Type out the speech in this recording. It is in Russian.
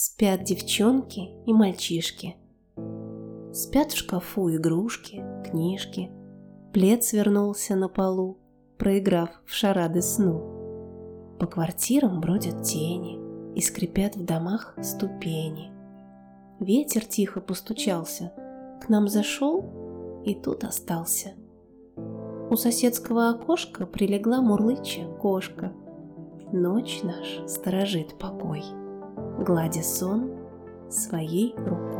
Спят девчонки и мальчишки. Спят в шкафу игрушки, книжки. Плед свернулся на полу, проиграв в шарады сну. По квартирам бродят тени и скрипят в домах ступени. Ветер тихо постучался, к нам зашел и тут остался. У соседского окошка прилегла мурлыча кошка. Ночь наш сторожит покой гладя сон своей рукой.